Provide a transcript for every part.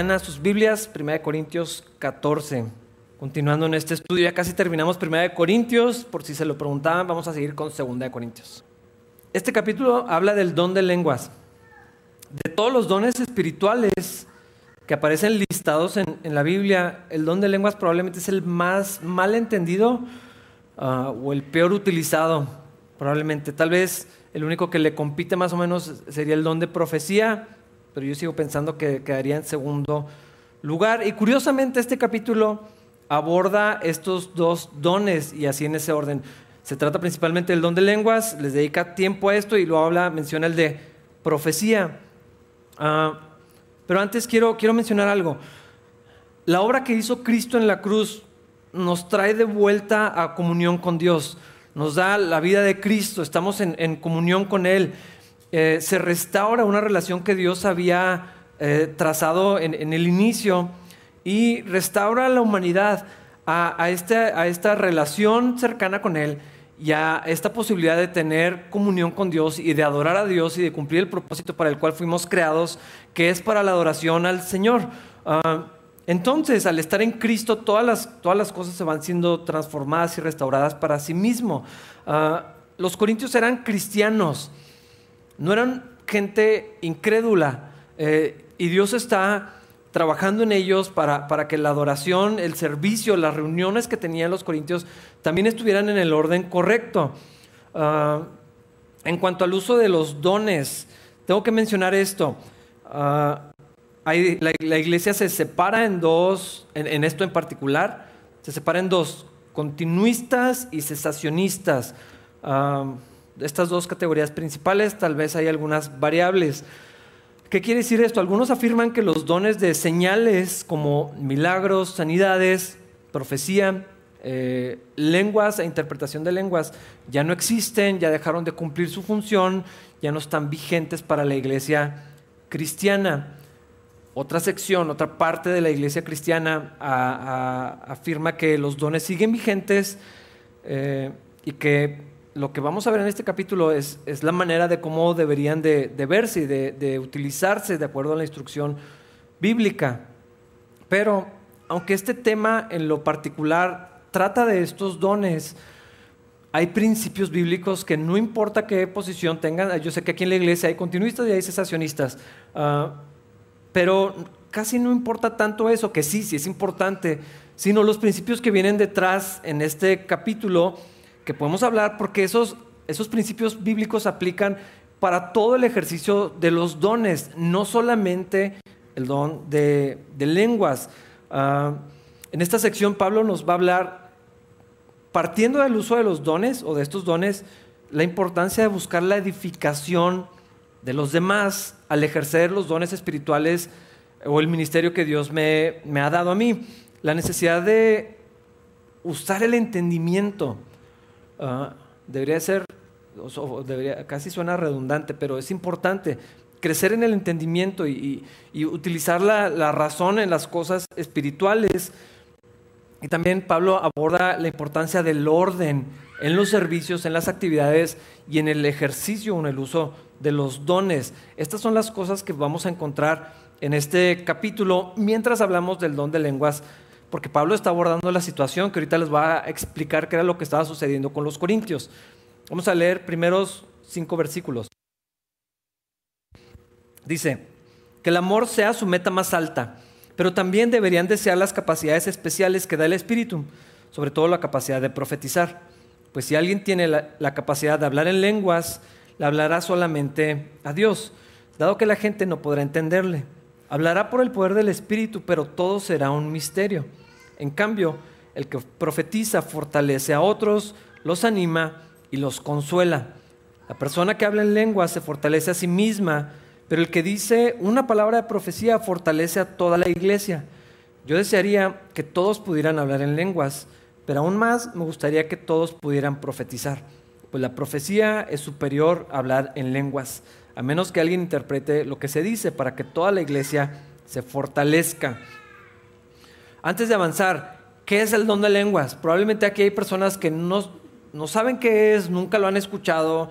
vayan a sus Biblias, 1 Corintios 14. Continuando en este estudio, ya casi terminamos 1 Corintios, por si se lo preguntaban, vamos a seguir con 2 Corintios. Este capítulo habla del don de lenguas. De todos los dones espirituales que aparecen listados en, la Biblia, el don de lenguas probablemente es el más mal entendido ah, o el peor utilizado, probablemente. Tal vez el único que le compite más o menos sería el don de profecía, pero yo sigo pensando que quedaría en segundo lugar. Y curiosamente este capítulo aborda estos dos dones y así en ese orden. Se trata principalmente del don de lenguas, les dedica tiempo a esto y luego habla, menciona el de profecía. Ah, pero antes quiero, quiero mencionar algo. La obra que hizo Cristo en la cruz nos trae de vuelta a comunión con Dios, nos da la vida de Cristo, estamos en comunión con Él. Eh, se restaura una relación que Dios había eh, trazado en, el inicio y restaura a la humanidad este, a, esta relación cercana con Él y a esta posibilidad de tener comunión con Dios y de adorar a Dios y de cumplir el propósito para el cual fuimos creados, que es para la adoración al Señor. Ah, entonces, al estar en Cristo, todas las, cosas se van siendo transformadas y restauradas para sí mismo. Ah, los corintios eran cristianos no eran gente incrédula. Eh, y Dios está trabajando en ellos para, para, que la adoración, el servicio, las reuniones que tenían los corintios también estuvieran en el orden correcto. Ah, en cuanto al uso de los dones, tengo que mencionar esto. Ah, la, iglesia se separa en dos, en, esto en particular, se separa en dos, continuistas y cesacionistas. Ah, estas dos categorías principales, tal vez hay algunas variables. ¿Qué quiere decir esto? Algunos afirman que los dones de señales como milagros, sanidades, profecía, eh, lenguas e interpretación de lenguas ya no existen, ya dejaron de cumplir su función, ya no están vigentes para la iglesia cristiana. Otra sección, otra parte de la iglesia cristiana afirma que los dones siguen vigentes eh, y que lo que vamos a ver en este capítulo es, la manera de cómo deberían de, verse y de, utilizarse de acuerdo a la instrucción bíblica. Pero aunque este tema en lo particular trata de estos dones, hay principios bíblicos que no importa qué posición tengan, yo sé que aquí en la iglesia hay continuistas y hay cesacionistas, ah, pero casi no importa tanto eso, que sí, sí es importante, sino los principios que vienen detrás en este capítulo que podemos hablar porque esos, esos principios bíblicos aplican para todo el ejercicio de los dones, no solamente el don de, lenguas. Ah, en esta sección Pablo nos va a hablar, partiendo del uso de los dones o de estos dones, la importancia de buscar la edificación de los demás al ejercer los dones espirituales o el ministerio que Dios me, me ha dado a mí. La necesidad de usar el entendimiento Ah, debería ser, debería, casi suena redundante, pero es importante crecer en el entendimiento y, utilizar la, razón en las cosas espirituales. Y también Pablo aborda la importancia del orden en los servicios, en las actividades y en el ejercicio o en el uso de los dones. Estas son las cosas que vamos a encontrar en este capítulo mientras hablamos del don de lenguas porque Pablo está abordando la situación que ahorita les va a explicar qué era lo que estaba sucediendo con los corintios. Vamos a leer primeros cinco versículos. Dice, que el amor sea su meta más alta, pero también deberían desear las capacidades especiales que da el Espíritu, sobre todo la capacidad de profetizar. Pues si alguien tiene la, la capacidad de hablar en lenguas, le hablará solamente a Dios, dado que la gente no podrá entenderle. Hablará por el poder del Espíritu, pero todo será un misterio. En cambio, el que profetiza fortalece a otros, los anima y los consuela. La persona que habla en lengua se fortalece a sí misma, pero el que dice una palabra de profecía fortalece a toda la iglesia. Yo desearía que todos pudieran hablar en lenguas, pero aún más me gustaría que todos pudieran profetizar, pues la profecía es superior a hablar en lenguas a menos que alguien interprete lo que se dice para que toda la iglesia se fortalezca. Antes de avanzar, ¿qué es el don de lenguas? Probablemente aquí hay personas que no, no saben qué es, nunca lo han escuchado,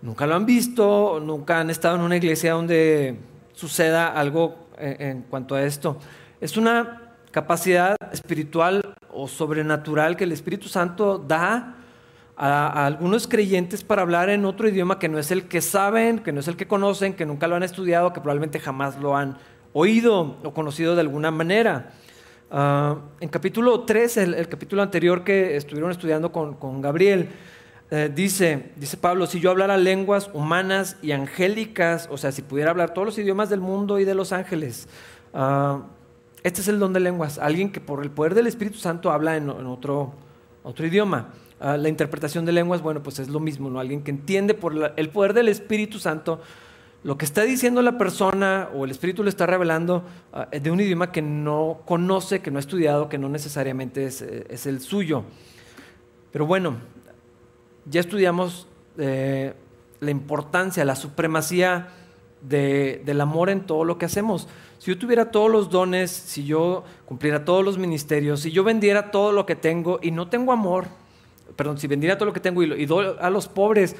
nunca lo han visto, nunca han estado en una iglesia donde suceda algo eh, en, cuanto a esto. Es una capacidad espiritual o sobrenatural que el Espíritu Santo da a, algunos creyentes para hablar en otro idioma que no es el que saben, que no es el que conocen, que nunca lo han estudiado, que probablemente jamás lo han oído o conocido de alguna manera. Ah, en capítulo 3, el, capítulo anterior que estuvieron estudiando con, Gabriel, eh, dice, dice Pablo, si yo hablara lenguas humanas y angélicas, o sea, si pudiera hablar todos los idiomas del mundo y de los ángeles, ah, este es el don de lenguas, alguien que por el poder del Espíritu Santo habla en, otro, otro idioma. Ah, la interpretación de lenguas, bueno, pues es lo mismo, ¿no? Alguien que entiende por el poder del Espíritu Santo lo que está diciendo la persona o el Espíritu le está revelando ah, de un idioma que no conoce, que no ha estudiado, que no necesariamente es, eh, el suyo. Pero bueno, ya estudiamos eh, la importancia, la supremacía del amor en todo lo que hacemos. Si yo tuviera todos los dones, si yo cumpliera todos los ministerios, si yo vendiera todo lo que tengo y no tengo amor, perdón, si vendiera todo lo que tengo y, y doy a los pobres,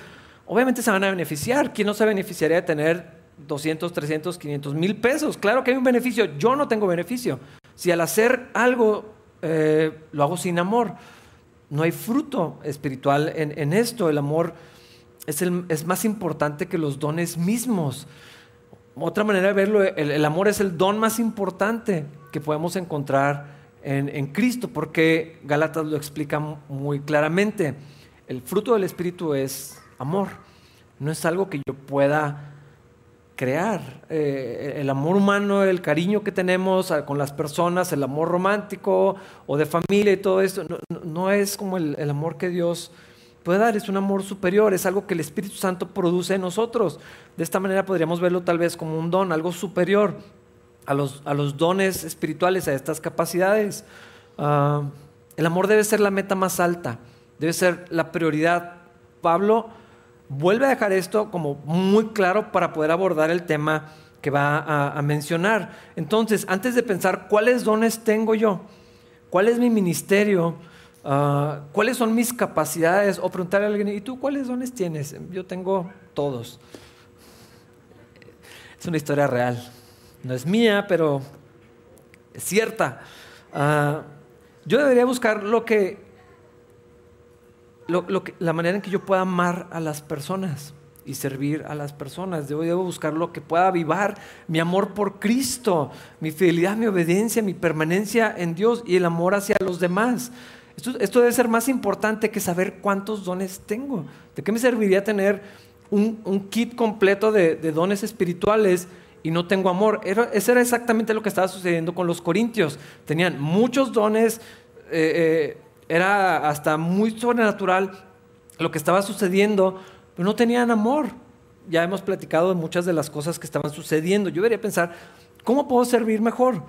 obviamente se van a beneficiar. ¿Quién no se beneficiaría de tener 200, 300, 500 mil pesos? Claro que hay un beneficio. Yo no tengo beneficio. Si al hacer algo eh, lo hago sin amor, no hay fruto espiritual en, esto. El amor es, el, es, más importante que los dones mismos. Otra manera de verlo, el, amor es el don más importante que podemos encontrar en, en Cristo, porque Gálatas lo explica muy claramente. El fruto del Espíritu es amor. No es algo que yo pueda crear. Eh, el amor humano, el cariño que tenemos con las personas, el amor romántico o de familia y todo esto, no, es como el, amor que Dios puede dar, es un amor superior, es algo que el Espíritu Santo produce en nosotros. De esta manera podríamos verlo tal vez como un don, algo superior a los, a los dones espirituales, a estas capacidades. Ah, el amor debe ser la meta más alta, debe ser la prioridad. Pablo vuelve a dejar esto como muy claro para poder abordar el tema que va a, mencionar. Entonces, antes de pensar cuáles dones tengo yo, cuál es mi ministerio, ah, cuáles son mis capacidades, o preguntarle a alguien, ¿y tú cuáles dones tienes? Yo tengo todos. Es una historia real. No es mía, pero es cierta. Ah, yo debería buscar lo que la manera en que yo pueda amar a las personas y servir a las personas. Debo, buscar lo que pueda avivar mi amor por Cristo, mi fidelidad, mi obediencia, mi permanencia en Dios y el amor hacia los demás. Esto, debe ser más importante que saber cuántos dones tengo. ¿De qué me serviría tener un, kit completo de, dones espirituales y no tengo amor? Era, eso era exactamente lo que estaba sucediendo con los corintios. Tenían muchos dones. Eh, eh, era hasta muy sobrenatural lo que estaba sucediendo, pero no tenían amor. Ya hemos platicado de muchas de las cosas que estaban sucediendo. Yo debería pensar, ¿cómo puedo servir mejor?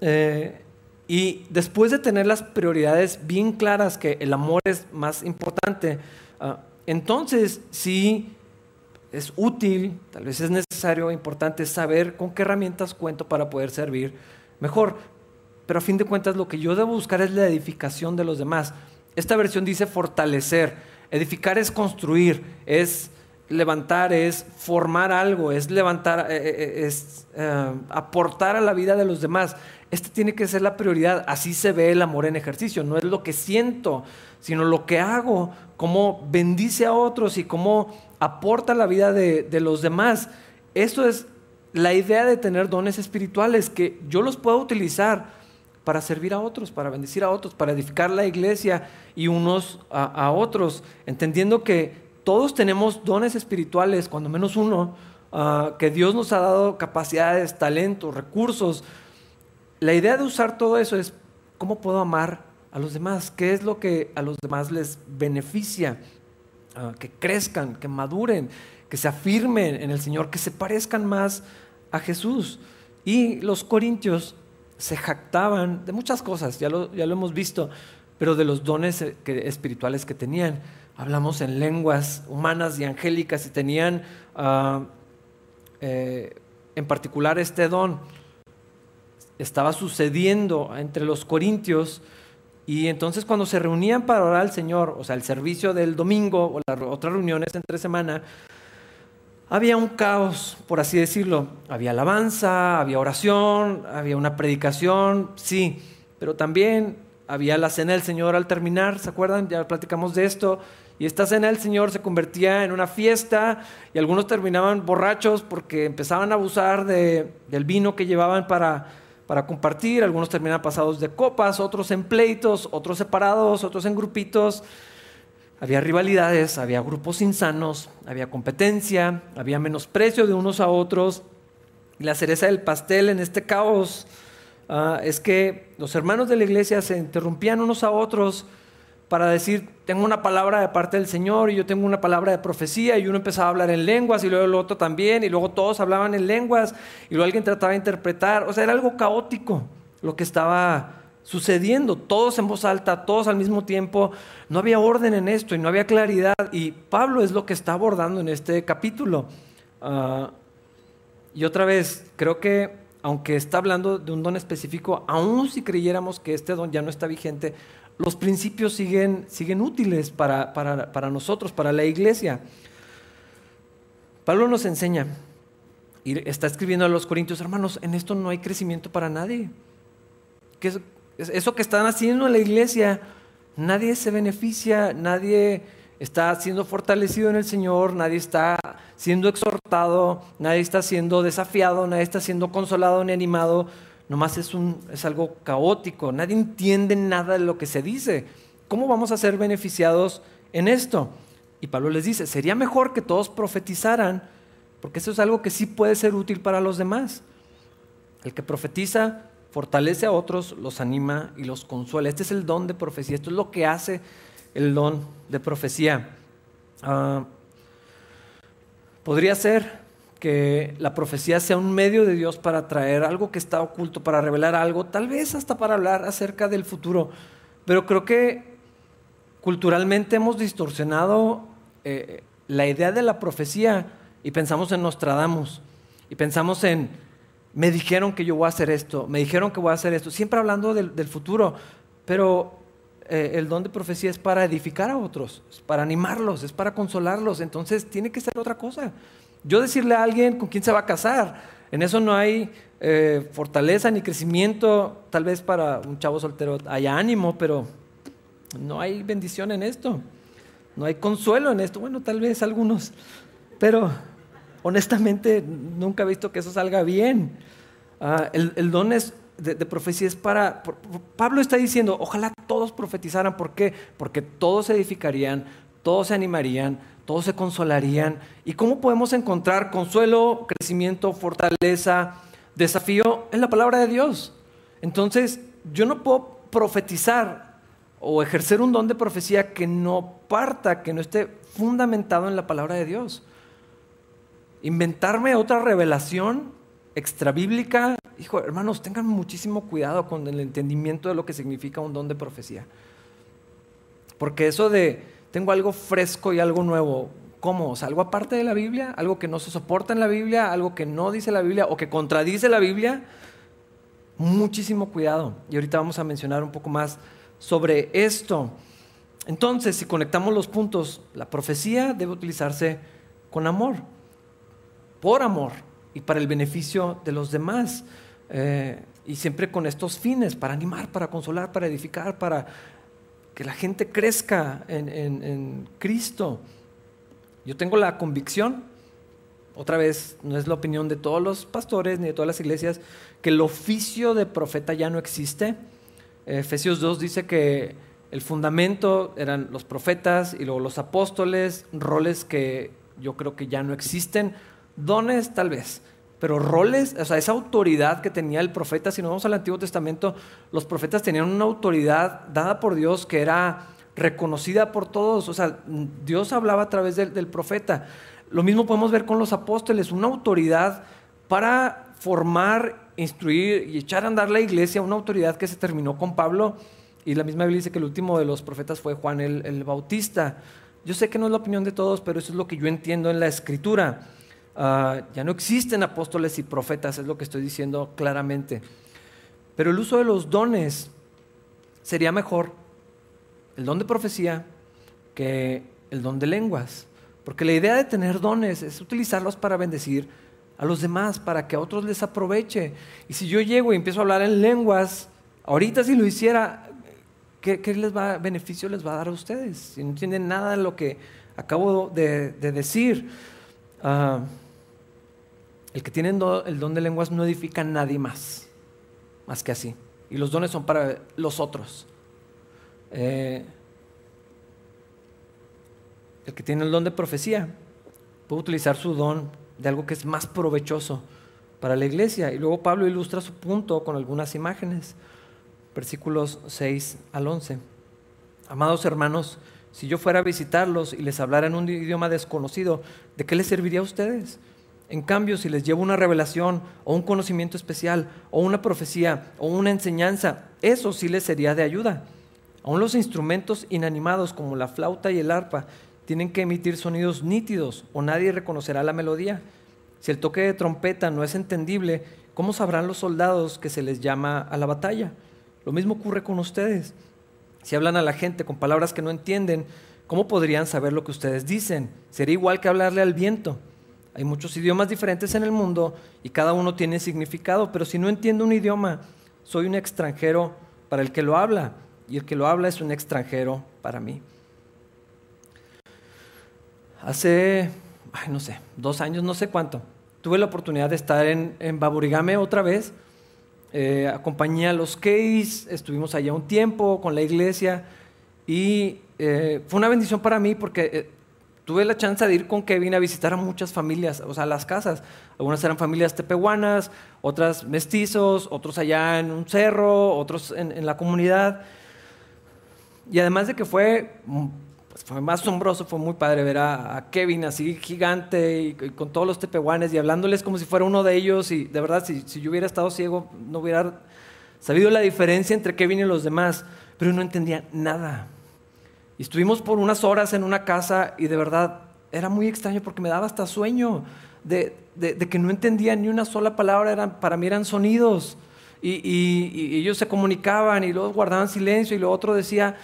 Eh, y después de tener las prioridades bien claras, que el amor es más importante, ah, entonces sí es útil, tal vez es necesario, importante saber con qué herramientas cuento para poder servir mejor pero a fin de cuentas lo que yo debo buscar es la edificación de los demás. Esta versión dice fortalecer. Edificar es construir, es levantar, es formar algo, es levantar, eh, eh, eh, es aportar a la vida de los demás. Esta tiene que ser la prioridad. Así se ve el amor en ejercicio. No es lo que siento, sino lo que hago, cómo bendice a otros y cómo aporta la vida de, de los demás. Esto es la idea de tener dones espirituales, que yo los puedo utilizar para servir a otros, para bendecir a otros, para edificar la iglesia y unos a, otros, entendiendo que todos tenemos dones espirituales, cuando menos uno, ah, que Dios nos ha dado capacidades, talentos, recursos. La idea de usar todo eso es cómo puedo amar a los demás, qué es lo que a los demás les beneficia, ah, que crezcan, que maduren, que se afirmen en el Señor, que se parezcan más a Jesús. Y los corintios se jactaban de muchas cosas, ya lo, ya lo hemos visto, pero de los dones eh, espirituales que tenían. Hablamos en lenguas humanas y angélicas y tenían ah, eh, en particular este don. Estaba sucediendo entre los corintios y entonces cuando se reunían para orar al Señor, o sea, el servicio del domingo o las otras reuniones entre semana, había un caos, por así decirlo. Había alabanza, había oración, había una predicación, sí, pero también había la cena del Señor al terminar, ¿se acuerdan? Ya platicamos de esto. Y esta cena del Señor se convertía en una fiesta y algunos terminaban borrachos porque empezaban a abusar del vino que llevaban para, para compartir. Algunos terminaban pasados de copas, otros en pleitos, otros separados, otros en grupitos. Había rivalidades, había grupos insanos, había competencia, había menosprecio de unos a otros. Y la cereza del pastel en este caos ah, es que los hermanos de la iglesia se interrumpían unos a otros para decir, tengo una palabra de parte del Señor y yo tengo una palabra de profecía y uno empezaba a hablar en lenguas y luego el otro también y luego todos hablaban en lenguas y luego alguien trataba de interpretar. O sea, era algo caótico lo que estaba sucediendo, todos en voz alta, todos al mismo tiempo. No había orden en esto y no había claridad. Y Pablo es lo que está abordando en este capítulo. Ah, y otra vez, creo que aunque está hablando de un don específico, aun si creyéramos que este don ya no está vigente, los principios siguen, siguen útiles para, para, para nosotros, para la iglesia. Pablo nos enseña, y está escribiendo a los corintios, hermanos, en esto no hay crecimiento para nadie. Que eso que están haciendo en la iglesia, nadie se beneficia, nadie está siendo fortalecido en el Señor, nadie está siendo exhortado, nadie está siendo desafiado, nadie está siendo consolado ni animado. Nomás es, es algo caótico, nadie entiende nada de lo que se dice. ¿Cómo vamos a ser beneficiados en esto? Y Pablo les dice, sería mejor que todos profetizaran, porque eso es algo que sí puede ser útil para los demás. El que profetiza fortalece a otros, los anima y los consuela. Este es el don de profecía, esto es lo que hace el don de profecía. Ah, podría ser que la profecía sea un medio de Dios para traer algo que está oculto, para revelar algo, tal vez hasta para hablar acerca del futuro. Pero creo que culturalmente hemos distorsionado eh, la idea de la profecía y pensamos en Nostradamus y pensamos en me dijeron que yo voy a hacer esto, me dijeron que voy a hacer esto, siempre hablando del, futuro, pero eh, el don de profecía es para edificar a otros, es para animarlos, es para consolarlos, entonces tiene que ser otra cosa. Yo decirle a alguien con quién se va a casar, en eso no hay eh, fortaleza ni crecimiento, tal vez para un chavo soltero haya ánimo, pero no hay bendición en esto, no hay consuelo en esto, bueno, tal vez algunos, pero honestamente nunca he visto que eso salga bien. Ah, el, don es de, profecía es para... Pablo está diciendo, ojalá todos profetizaran. ¿Por qué? Porque todos se edificarían, todos se animarían, todos se consolarían. ¿Y cómo podemos encontrar consuelo, crecimiento, fortaleza, desafío en la palabra de Dios? Entonces, yo no puedo profetizar o ejercer un don de profecía que no parta, que no esté fundamentado en la palabra de Dios inventarme otra revelación extrabíblica, hijo, hermanos, tengan muchísimo cuidado con el entendimiento de lo que significa un don de profecía. Porque eso de tengo algo fresco y algo nuevo, ¿cómo? Algo aparte de la Biblia, algo que no se soporta en la Biblia, algo que no dice la Biblia o que contradice la Biblia, muchísimo cuidado. Y ahorita vamos a mencionar un poco más sobre esto. Entonces, si conectamos los puntos, la profecía debe utilizarse con amor por amor y para el beneficio de los demás. Eh, y siempre con estos fines, para animar, para consolar, para edificar, para que la gente crezca en, en Cristo. Yo tengo la convicción, otra vez, no es la opinión de todos los pastores ni de todas las iglesias, que el oficio de profeta ya no existe. Efesios 2 dice que el fundamento eran los profetas y luego los apóstoles, roles que yo creo que ya no existen Dones tal vez, pero roles, o sea, esa autoridad que tenía el profeta, si nos vamos al Antiguo Testamento, los profetas tenían una autoridad dada por Dios que era reconocida por todos, o sea, Dios hablaba a través del, profeta. Lo mismo podemos ver con los apóstoles, una autoridad para formar, instruir y echar a andar la iglesia, una autoridad que se terminó con Pablo, y la misma Biblia dice que el último de los profetas fue Juan el Bautista. Yo sé que no es la opinión de todos, pero eso es lo que yo entiendo en la escritura. Ah, ya no existen apóstoles y profetas, es lo que estoy diciendo claramente. Pero el uso de los dones sería mejor el don de profecía que el don de lenguas. Porque la idea de tener dones es utilizarlos para bendecir a los demás, para que a otros les aproveche. Y si yo llego y empiezo a hablar en lenguas, ahorita si lo hiciera, ¿qué, les va, beneficio les va a dar a ustedes? Si no entienden nada de lo que acabo de, decir. Ah, el que tiene el don de lenguas no edifica a nadie más, más que así. Y los dones son para los otros. Eh, el que tiene el don de profecía puede utilizar su don de algo que es más provechoso para la iglesia. Y luego Pablo ilustra su punto con algunas imágenes. Versículos 6 al 11. Amados hermanos, si yo fuera a visitarlos y les hablara en un idioma desconocido, ¿de qué les serviría a ustedes? En cambio, si les llevo una revelación o un conocimiento especial o una profecía o una enseñanza, eso sí les sería de ayuda. Aún los instrumentos inanimados como la flauta y el arpa tienen que emitir sonidos nítidos o nadie reconocerá la melodía. Si el toque de trompeta no es entendible, ¿cómo sabrán los soldados que se les llama a la batalla? Lo mismo ocurre con ustedes. Si hablan a la gente con palabras que no entienden, ¿cómo podrían saber lo que ustedes dicen? Sería igual que hablarle al viento. Hay muchos idiomas diferentes en el mundo y cada uno tiene significado, pero si no entiendo un idioma, soy un extranjero para el que lo habla y el que lo habla es un extranjero para mí. Hace, no sé, dos años, no sé cuánto, tuve la oportunidad de estar en, Baburigame otra vez. Eh, acompañé a los Keys, estuvimos allá un tiempo con la iglesia y eh, fue una bendición para mí porque eh, tuve la chance de ir con Kevin a visitar a muchas familias, o sea, las casas. Algunas eran familias tepehuanas, otras mestizos, otros allá en un cerro, otros en, la comunidad. Y además de que fue, pues, fue más asombroso, fue muy padre ver a, Kevin así gigante y, con todos los tepehuanes y hablándoles como si fuera uno de ellos. Y de verdad, si, si yo hubiera estado ciego, no hubiera sabido la diferencia entre Kevin y los demás, pero no entendía nada. Y estuvimos por unas horas en una casa y de verdad era muy extraño porque me daba hasta sueño de, que no entendía ni una sola palabra, eran, para mí eran sonidos. Y, ellos se comunicaban y luego guardaban silencio y lo otro decía,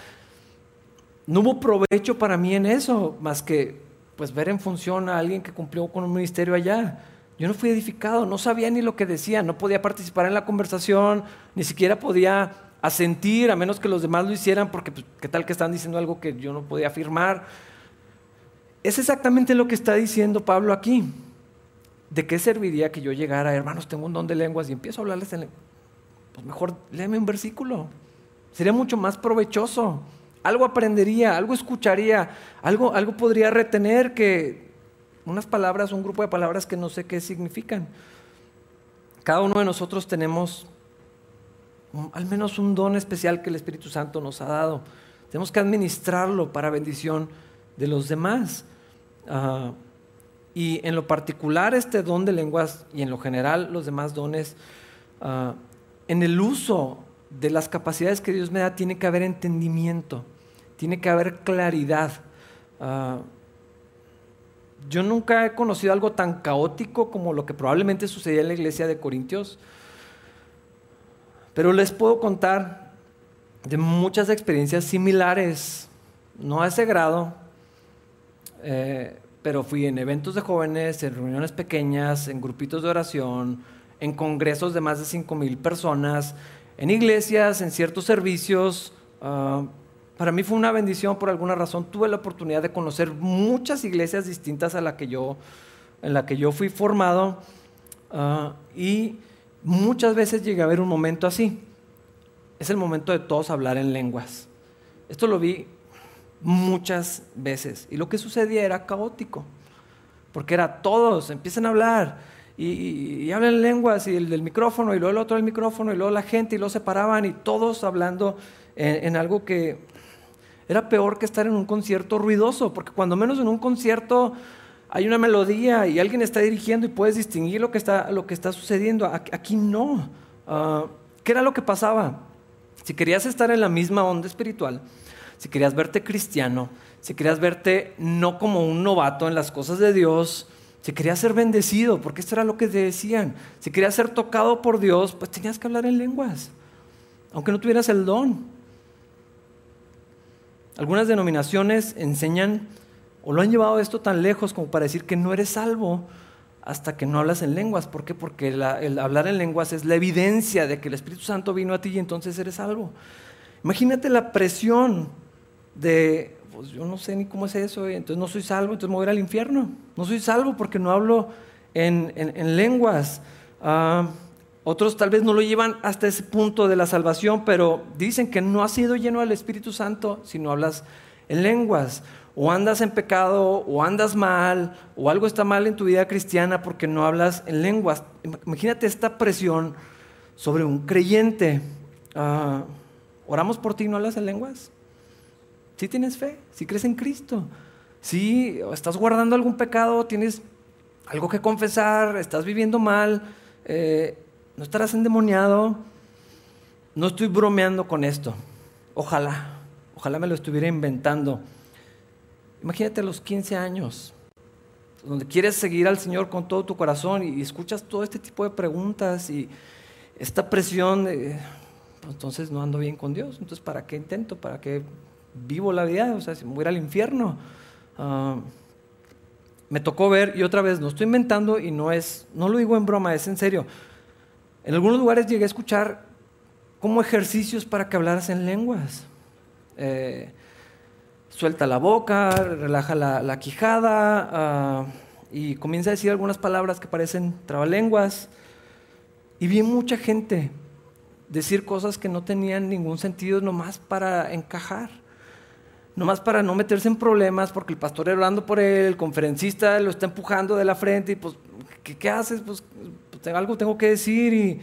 no hubo provecho para mí en eso, más que pues ver en función a alguien que cumplió con un ministerio allá. Yo no fui edificado, no sabía ni lo que decía, no podía participar en la conversación, ni siquiera podía a sentir, a menos que los demás lo hicieran, porque pues, qué tal que están diciendo algo que yo no podía afirmar. Es exactamente lo que está diciendo Pablo aquí. ¿De qué serviría que yo llegara, hermanos, tengo un don de lenguas y empiezo a hablarles en Pues mejor léeme un versículo. Sería mucho más provechoso. Algo aprendería, algo escucharía, algo, algo podría retener que unas palabras, un grupo de palabras que no sé qué significan. Cada uno de nosotros tenemos al menos un don especial que el Espíritu Santo nos ha dado. Tenemos que administrarlo para bendición de los demás. Ah, y en lo particular este don de lenguas y en lo general los demás dones, ah, en el uso de las capacidades que Dios me da tiene que haber entendimiento, tiene que haber claridad. Ah, yo nunca he conocido algo tan caótico como lo que probablemente sucedía en la iglesia de Corintios. Pero les puedo contar de muchas experiencias similares, no a ese grado, eh, pero fui en eventos de jóvenes, en reuniones pequeñas, en grupitos de oración, en congresos de más de 5 mil personas, en iglesias, en ciertos servicios. Ah, para mí fue una bendición por alguna razón. Tuve la oportunidad de conocer muchas iglesias distintas a la que yo, en la que yo fui formado. Ah, y Muchas veces llega a haber un momento así. Es el momento de todos hablar en lenguas. Esto lo vi muchas veces. Y lo que sucedía era caótico. Porque era todos, empiezan a hablar y, hablan en lenguas y el del micrófono y luego el otro del micrófono y luego la gente y luego se paraban y todos hablando en algo que era peor que estar en un concierto ruidoso. Porque cuando menos en un concierto hay una melodía y alguien está dirigiendo y puedes distinguir lo que está, lo que está sucediendo. Aquí no. Ah, ¿Qué era lo que pasaba? Si querías estar en la misma onda espiritual, si querías verte cristiano, si querías verte no como un novato en las cosas de Dios, si querías ser bendecido, porque esto era lo que te decían, si querías ser tocado por Dios, pues tenías que hablar en lenguas, aunque no tuvieras el don. Algunas denominaciones enseñan o lo han llevado esto tan lejos como para decir que no eres salvo hasta que no hablas en lenguas. ¿Por qué? Porque el hablar en lenguas es la evidencia de que el Espíritu Santo vino a ti y entonces eres salvo. Imagínate la presión de, pues yo no sé ni cómo es eso, entonces no soy salvo, entonces me al infierno. No soy salvo porque no hablo en, lenguas. Ah, otros tal vez no lo llevan hasta ese punto de la salvación, pero dicen que no has sido lleno del Espíritu Santo si no hablas en lenguas. O andas en pecado, o andas mal, o algo está mal en tu vida cristiana porque no hablas en lenguas. Imagínate esta presión sobre un creyente. Ah, oramos por ti y no hablas en lenguas. Si tienes fe, si crees en Cristo, si estás guardando algún pecado, tienes algo que confesar, estás viviendo mal, eh, no estarás endemoniado. No estoy bromeando con esto. Ojalá, ojalá me lo estuviera inventando. Imagínate los 15 años, donde quieres seguir al Señor con todo tu corazón y, escuchas todo este tipo de preguntas y esta presión, pues entonces no ando bien con Dios, entonces ¿para qué intento? ¿Para qué vivo la vida? O sea, si me voy al infierno. Ah, me tocó ver, y otra vez, no estoy inventando y no es, no lo digo en broma, es en serio. En algunos lugares llegué a escuchar como ejercicios para que hablaras en lenguas. Eh, suelta la boca, relaja la, quijada ah, y comienza a decir algunas palabras que parecen trabalenguas. Y vi mucha gente decir cosas que no tenían ningún sentido nomás para encajar, nomás para no meterse en problemas porque el pastor está hablando por él, el conferencista lo está empujando de la frente y pues, ¿qué, haces? Pues, pues algo tengo que decir y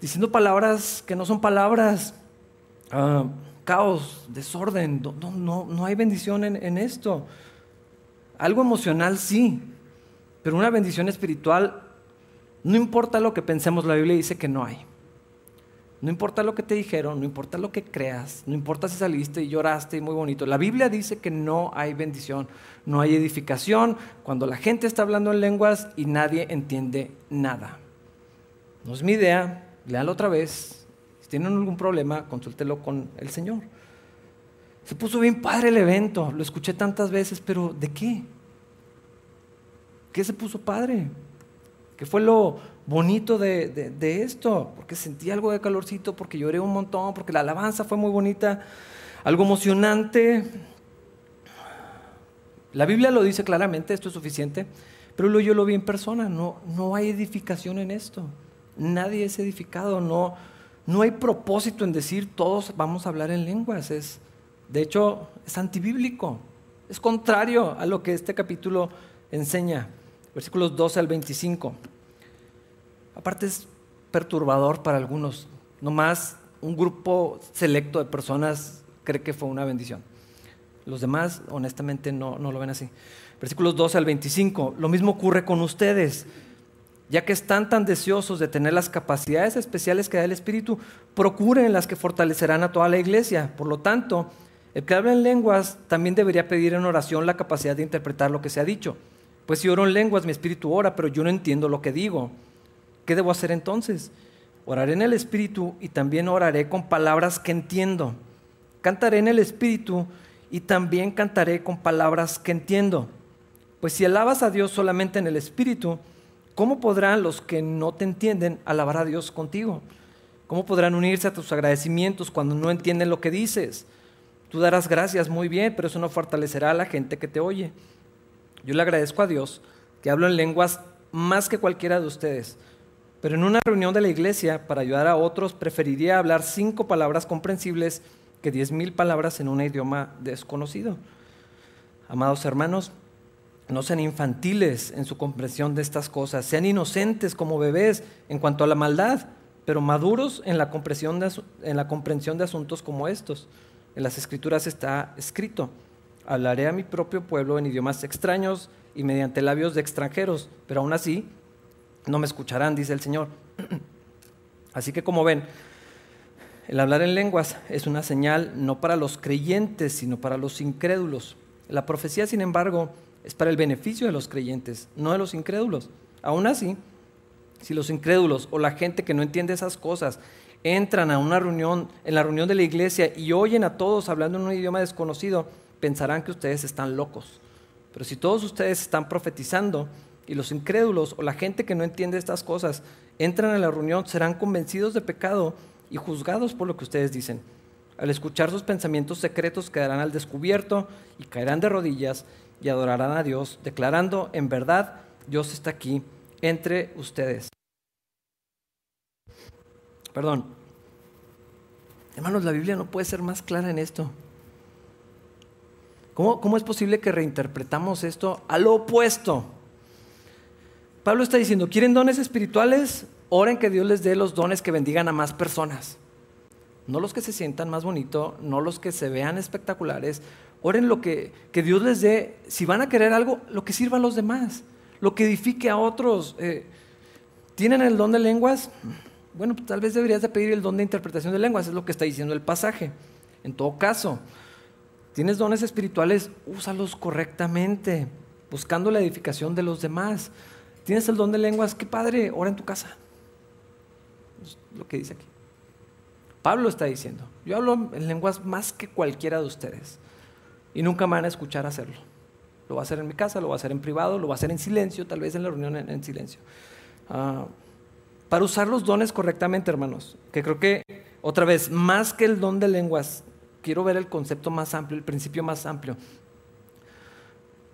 diciendo palabras que no son palabras. Ah, caos, desorden, no, no, hay bendición en, en, esto. Algo emocional sí, pero una bendición espiritual, no importa lo que pensemos, la Biblia dice que no hay. No importa lo que te dijeron, no importa lo que creas, no importa si saliste y lloraste y muy bonito. La Biblia dice que no hay bendición, no hay edificación cuando la gente está hablando en lenguas y nadie entiende nada. No es mi idea, léalo otra vez, tienen algún problema, consúltelo con el Señor. Se puso bien padre el evento, lo escuché tantas veces, pero ¿de qué? ¿Qué se puso padre? ¿Qué fue lo bonito de, de, esto? Porque sentí algo de calorcito, porque lloré un montón, porque la alabanza fue muy bonita, algo emocionante. La Biblia lo dice claramente, esto es suficiente, pero yo lo vi en persona, no, no hay edificación en esto. Nadie es edificado, no, no hay propósito en decir todos vamos a hablar en lenguas. Es, de hecho, es antibíblico. Es contrario a lo que este capítulo enseña. Versículos 12 al 25. Aparte es perturbador para algunos. Nomás un grupo selecto de personas cree que fue una bendición. Los demás, honestamente, no, no lo ven así. Versículos 12 al 25. Lo mismo ocurre con ustedes ya que están tan deseosos de tener las capacidades especiales que da el Espíritu, procuren las que fortalecerán a toda la iglesia. Por lo tanto, el que habla en lenguas también debería pedir en oración la capacidad de interpretar lo que se ha dicho. Pues si oro en lenguas, mi espíritu ora, pero yo no entiendo lo que digo. ¿Qué debo hacer entonces? Oraré en el espíritu y también oraré con palabras que entiendo. Cantaré en el espíritu y también cantaré con palabras que entiendo. Pues si alabas a Dios solamente en el espíritu, ¿Cómo podrán los que no te entienden alabar a Dios contigo? ¿Cómo podrán unirse a tus agradecimientos cuando no entienden lo que dices? Tú darás gracias muy bien, pero eso no fortalecerá a la gente que te oye. Yo le agradezco a Dios que hablo en lenguas más que cualquiera de ustedes, pero en una reunión de la iglesia para ayudar a otros preferiría hablar cinco palabras comprensibles que diez mil palabras en un idioma desconocido. Amados hermanos, no sean infantiles en su comprensión de estas cosas, sean inocentes como bebés en cuanto a la maldad, pero maduros en la comprensión de, en la comprensión de asuntos como estos. En las escrituras está escrito, hablaré a mi propio pueblo en idiomas extraños y mediante labios de extranjeros, pero aún así no me escucharán, dice el Señor. Así que como ven, el hablar en lenguas es una señal no para los creyentes, sino para los incrédulos. La profecía, sin embargo, es para el beneficio de los creyentes, no de los incrédulos. Aún así, si los incrédulos o la gente que no entiende esas cosas entran a una reunión, en la reunión de la iglesia y oyen a todos hablando en un idioma desconocido, pensarán que ustedes están locos. Pero si todos ustedes están profetizando y los incrédulos o la gente que no entiende estas cosas entran a la reunión, serán convencidos de pecado y juzgados por lo que ustedes dicen. Al escuchar sus pensamientos secretos quedarán al descubierto y caerán de rodillas y adorarán a Dios, declarando, en verdad, Dios está aquí entre ustedes. Perdón. Hermanos, la Biblia no puede ser más clara en esto. ¿Cómo, ¿Cómo, es posible que reinterpretamos esto a lo opuesto? Pablo está diciendo, ¿quieren dones espirituales? Oren que Dios les dé los dones que bendigan a más personas. No los que se sientan más bonito, no los que se vean espectaculares. Oren lo que, que Dios les dé. Si van a querer algo, lo que sirva a los demás, lo que edifique a otros. Eh, ¿Tienen el don de lenguas? Bueno, pues, tal vez deberías de pedir el don de interpretación de lenguas, es lo que está diciendo el pasaje. En todo caso, tienes dones espirituales, úsalos correctamente, buscando la edificación de los demás. Tienes el don de lenguas, qué padre, ora en tu casa. Es lo que dice aquí. Pablo está diciendo, yo hablo en lenguas más que cualquiera de ustedes y nunca me van a escuchar hacerlo. Lo voy a hacer en mi casa, lo voy a hacer en privado, lo voy a hacer en silencio, tal vez en la reunión en, silencio. Ah, para usar los dones correctamente, hermanos, que creo que, otra vez, más que el don de lenguas, quiero ver el concepto más amplio, el principio más amplio.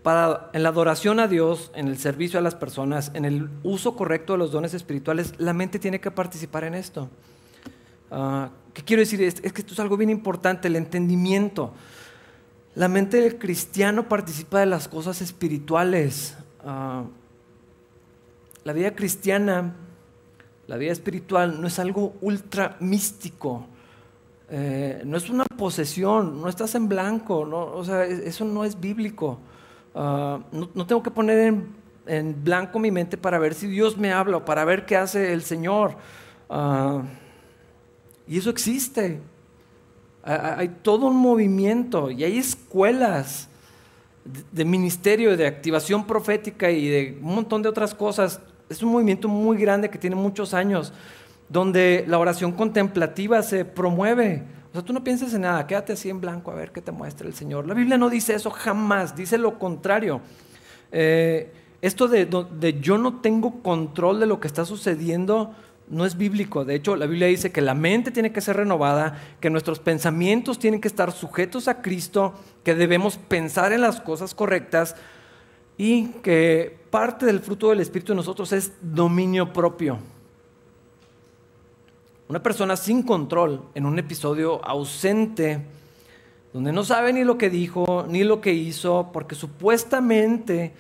Para, en la adoración a Dios, en el servicio a las personas, en el uso correcto de los dones espirituales, la mente tiene que participar en esto. Ah, ¿Qué quiero decir? Es, que esto es algo bien importante, el entendimiento. La mente del cristiano participa de las cosas espirituales. Ah, la vida cristiana, la vida espiritual, no es algo ultra místico. Eh, no es una posesión, no estás en blanco, o sea, eso no es bíblico. Ah, no, tengo que poner en, en, blanco mi mente para ver si Dios me habla o para ver qué hace el Señor. Y eso existe. Hay todo un movimiento y hay escuelas de ministerio, de activación profética y de un montón de otras cosas. Es un movimiento muy grande que tiene muchos años, donde la oración contemplativa se promueve. O sea, tú no pienses en nada, quédate así en blanco a ver qué te muestra el Señor. La Biblia no dice eso jamás, dice lo contrario. Eh, esto de, de yo no tengo control de lo que está sucediendo, no es bíblico. De hecho, la Biblia dice que la mente tiene que ser renovada, que nuestros pensamientos tienen que estar sujetos a Cristo, que debemos pensar en las cosas correctas y que parte del fruto del Espíritu de nosotros es dominio propio. Una persona sin control en un episodio ausente, donde no sabe ni lo que dijo, ni lo que hizo, porque supuestamente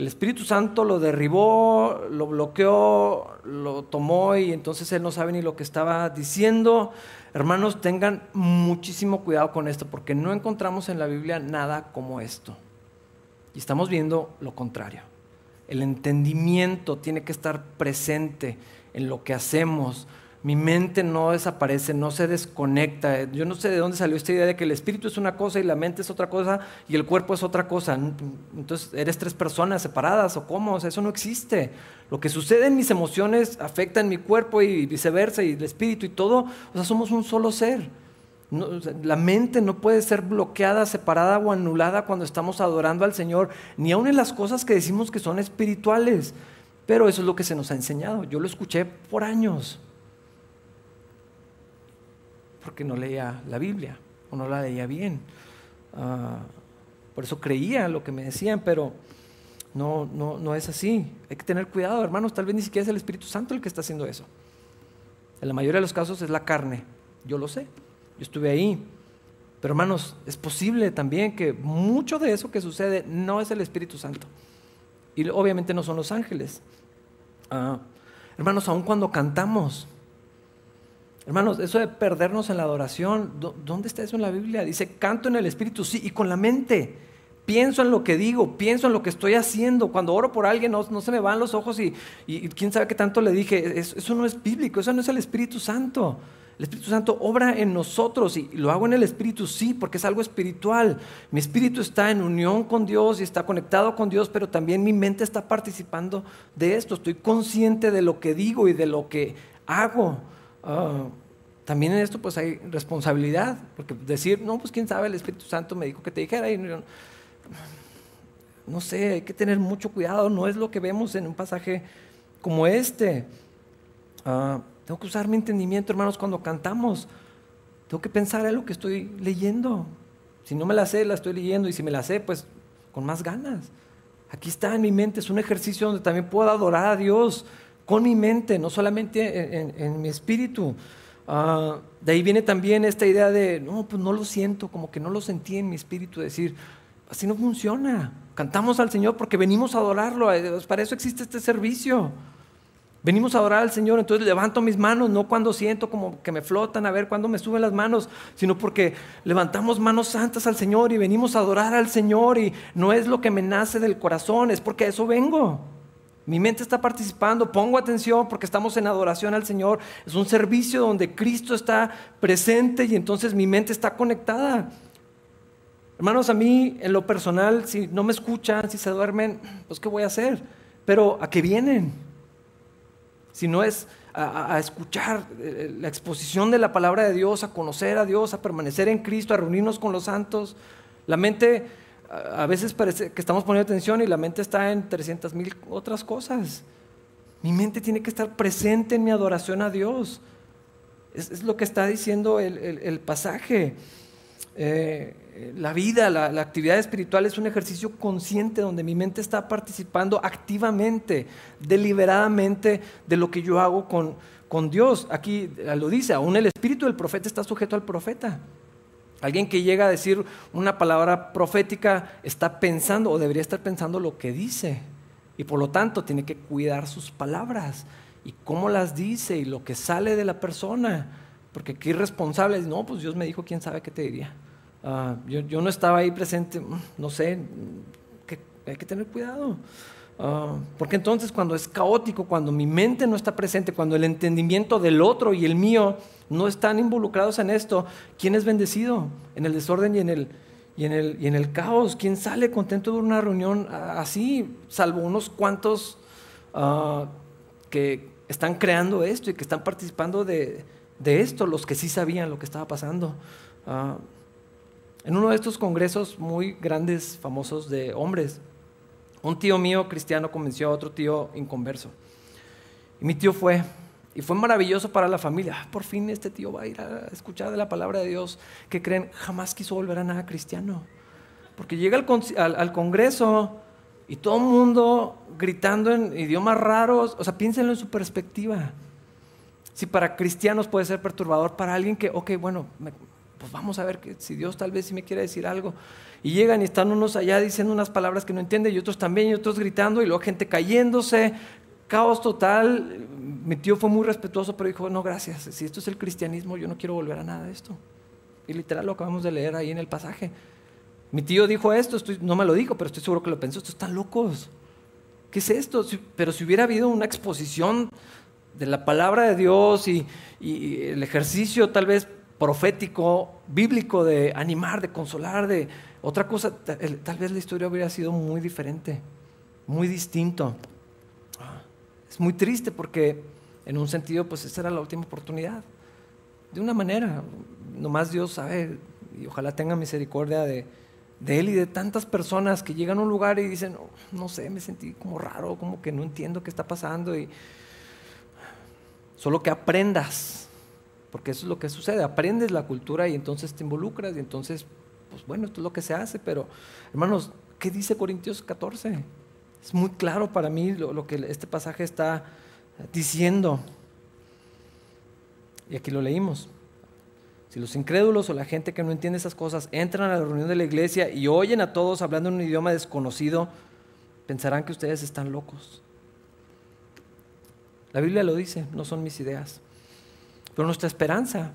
el Espíritu Santo lo derribó, lo bloqueó, lo tomó y entonces él no sabe ni lo que estaba diciendo. Hermanos, tengan muchísimo cuidado con esto porque no encontramos en la Biblia nada como esto. Y estamos viendo lo contrario. El entendimiento tiene que estar presente en lo que hacemos, mi mente no desaparece, no se desconecta. Yo no sé de dónde salió esta idea de que el espíritu es una cosa y la mente es otra cosa y el cuerpo es otra cosa. Entonces, ¿eres tres personas separadas o cómo? O sea, eso no existe. Lo que sucede en mis emociones afecta en mi cuerpo y viceversa, y el espíritu y todo. O sea, somos un solo ser. la mente no puede ser bloqueada, separada o anulada cuando estamos adorando al Señor, ni aun en las cosas que decimos que son espirituales. Pero eso es lo que se nos ha enseñado. Yo lo escuché por años porque no leía la Biblia o no la leía bien. Ah, por eso creía lo que me decían, pero no, no, no es así. Hay que tener cuidado, hermanos. Tal vez ni siquiera es el Espíritu Santo el que está haciendo eso. En la mayoría de los casos es la carne. Yo lo sé. Yo estuve ahí. Pero hermanos, es posible también que mucho de eso que sucede no es el Espíritu Santo. Y obviamente no son los ángeles. Ah, hermanos, aun cuando cantamos, Hermanos, eso de perdernos en la adoración, ¿dónde está eso en la Biblia? Dice, canto en el Espíritu, sí, y con la mente. Pienso en lo que digo, pienso en lo que estoy haciendo. Cuando oro por alguien no, se me van los ojos y, quién sabe qué tanto le dije. Eso, no es bíblico, eso no es el Espíritu Santo. El Espíritu Santo obra en nosotros y lo hago en el Espíritu, sí, porque es algo espiritual. Mi espíritu está en unión con Dios y está conectado con Dios, pero también mi mente está participando de esto. Estoy consciente de lo que digo y de lo que hago. Ah, también en esto pues hay responsabilidad, porque decir, no, pues quién sabe, el Espíritu Santo me dijo que te dijera, y no, no sé, hay que tener mucho cuidado, no es lo que vemos en un pasaje como este. Ah, tengo que usar mi entendimiento, hermanos, cuando cantamos. Tengo que pensar en lo que estoy leyendo. Si no me la sé, la estoy leyendo y si me la sé, pues con más ganas. Aquí está en mi mente, es un ejercicio donde también puedo adorar a Dios con mi mente, no solamente en, mi espíritu. Ah, de ahí viene también esta idea de, no, pues no lo siento, como que no lo sentí en mi espíritu, decir, así no funciona. Cantamos al Señor porque venimos a adorarlo, para eso existe este servicio. Venimos a adorar al Señor, entonces levanto mis manos, no cuando siento como que me flotan, a ver cuándo me suben las manos, sino porque levantamos manos santas al Señor y venimos a adorar al Señor y no es lo que me nace del corazón, es porque a eso vengo. Mi mente está participando, pongo atención porque estamos en adoración al Señor. Es un servicio donde Cristo está presente y entonces mi mente está conectada. Hermanos, a mí en lo personal, si no me escuchan, si se duermen, pues ¿qué voy a hacer? Pero ¿a qué vienen? sino es a, escuchar eh, la exposición de la palabra de Dios, a conocer a Dios, a permanecer en Cristo, a reunirnos con los santos. La mente a veces parece que estamos poniendo atención y la mente está en 300 mil otras cosas. Mi mente tiene que estar presente en mi adoración a Dios. Es, lo que está diciendo el, pasaje. Eh, la vida, la, actividad espiritual es un ejercicio consciente donde mi mente está participando activamente, deliberadamente de lo que yo hago con, con Dios. Aquí lo dice, aún el espíritu del profeta está sujeto al profeta. Alguien que llega a decir una palabra profética está pensando o debería estar pensando lo que dice. Y por lo tanto tiene que cuidar sus palabras y cómo las dice y lo que sale de la persona. Porque qué irresponsable no, pues Dios me dijo, quién sabe qué te diría. Ah, yo, no estaba ahí presente, mm, no sé, que hay que tener cuidado. Ah, porque entonces cuando es caótico, cuando mi mente no está presente, cuando el entendimiento del otro y el mío no están involucrados en esto, ¿quién es bendecido? En el desorden y en el, y en el, y en el caos. ¿Quién sale contento de una reunión así? Salvo unos cuantos ah, que están creando esto y que están participando de, de, esto, los que sí sabían lo que estaba pasando. En uno de estos congresos muy grandes, famosos de hombres, un tío mío cristiano convenció a otro tío inconverso. Y mi tío fue, y fue maravilloso para la familia. Ah, por fin este tío va a ir a escuchar de la palabra de Dios, que creen, jamás quiso volver a nada cristiano. Porque llega al, congreso y todo el mundo gritando en idiomas raros, o sea, piénsenlo en su perspectiva. Si para cristianos puede ser perturbador, para alguien que, ok, bueno, me, pues vamos a ver que, si Dios tal vez sí me quiere decir algo. Y llegan y están unos allá diciendo unas palabras que no entienden y otros también y otros gritando y luego gente cayéndose, caos total. Mi tío fue muy respetuoso, pero dijo, no, gracias, si esto es el cristianismo, yo no quiero volver a nada de esto. Y literal lo acabamos de leer ahí en el pasaje. Mi tío dijo esto, no me lo dijo, pero estoy seguro que lo pensó, estos están locos. ¿Qué es esto? pero si hubiera habido una exposición de la palabra de Dios y el ejercicio tal vez profético, bíblico de animar, de consolar, de otra cosa, tal vez la historia hubiera sido muy diferente, muy distinto. Es muy triste porque en un sentido pues esa era la última oportunidad. De una manera, nomás Dios sabe y ojalá tenga misericordia de, de él y de tantas personas que llegan a un lugar y dicen, oh, no sé, me sentí como raro, como que no entiendo qué está pasando y solo que aprendas porque eso es lo que sucede, aprendes la cultura y entonces te involucras y entonces, pues bueno, esto es lo que se hace, pero hermanos, ¿qué dice Corintios 14? Es muy claro para mí lo, que este pasaje está diciendo. Y aquí lo leímos. Si los incrédulos o la gente que no entiende esas cosas entran a la reunión de la iglesia y oyen a todos hablando en un idioma desconocido, pensarán que ustedes están locos. La Biblia lo dice, no son mis ideas. Pero nuestra esperanza.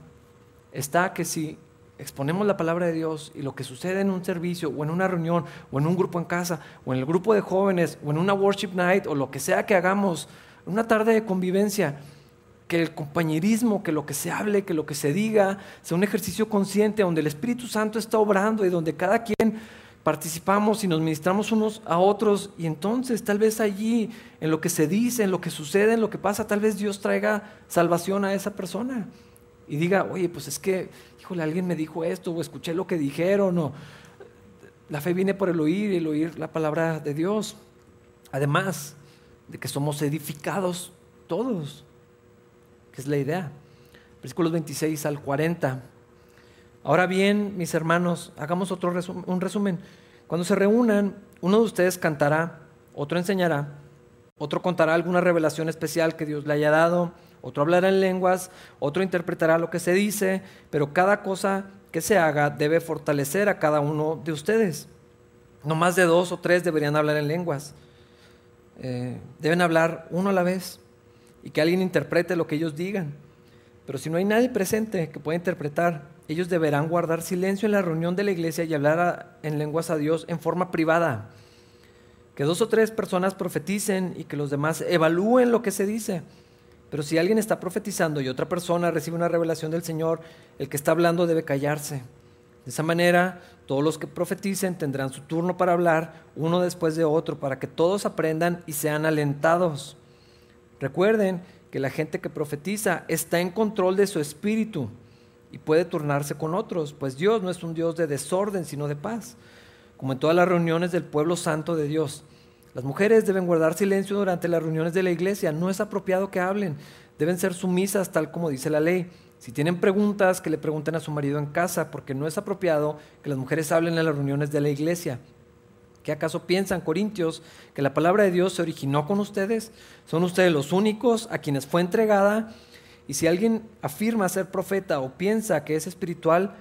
Está que si exponemos la palabra de Dios y lo que sucede en un servicio o en una reunión o en un grupo en casa o en el grupo de jóvenes o en una worship night o lo que sea que hagamos, una tarde de convivencia, que el compañerismo, que lo que se hable, que lo que se diga, sea un ejercicio consciente donde el Espíritu Santo está obrando y donde cada quien participamos y nos ministramos unos a otros y entonces tal vez allí, en lo que se dice, en lo que sucede, en lo que pasa, tal vez Dios traiga salvación a esa persona y diga, oye, pues es que, híjole, alguien me dijo esto o escuché lo que dijeron o la fe viene por el oír y el oír la palabra de Dios. Además de que somos edificados todos, que es la idea. Versículos 26 al 40. Ahora bien, mis hermanos, hagamos otro un resumen. Cuando se reúnan, uno de ustedes cantará, otro enseñará, otro contará alguna revelación especial que Dios le haya dado, otro hablará en lenguas, otro interpretará lo que se dice, pero cada cosa que se haga debe fortalecer a cada uno de ustedes. No más de dos o tres deberían hablar en lenguas. Eh, deben hablar uno a la vez y que alguien interprete lo que ellos digan. Pero si no hay nadie presente que pueda interpretar, ellos deberán guardar silencio en la reunión de la iglesia y hablar en lenguas a Dios en forma privada. Que dos o tres personas profeticen y que los demás evalúen lo que se dice. Pero si alguien está profetizando y otra persona recibe una revelación del Señor, el que está hablando debe callarse. De esa manera, todos los que profeticen tendrán su turno para hablar uno después de otro, para que todos aprendan y sean alentados. Recuerden que la gente que profetiza está en control de su espíritu y puede turnarse con otros, pues Dios no es un Dios de desorden, sino de paz, como en todas las reuniones del pueblo santo de Dios. Las mujeres deben guardar silencio durante las reuniones de la iglesia, no es apropiado que hablen, deben ser sumisas tal como dice la ley. Si tienen preguntas, que le pregunten a su marido en casa, porque no es apropiado que las mujeres hablen en las reuniones de la iglesia. ¿Qué acaso piensan, Corintios, que la palabra de Dios se originó con ustedes? ¿Son ustedes los únicos a quienes fue entregada? Y si alguien afirma ser profeta o piensa que es espiritual,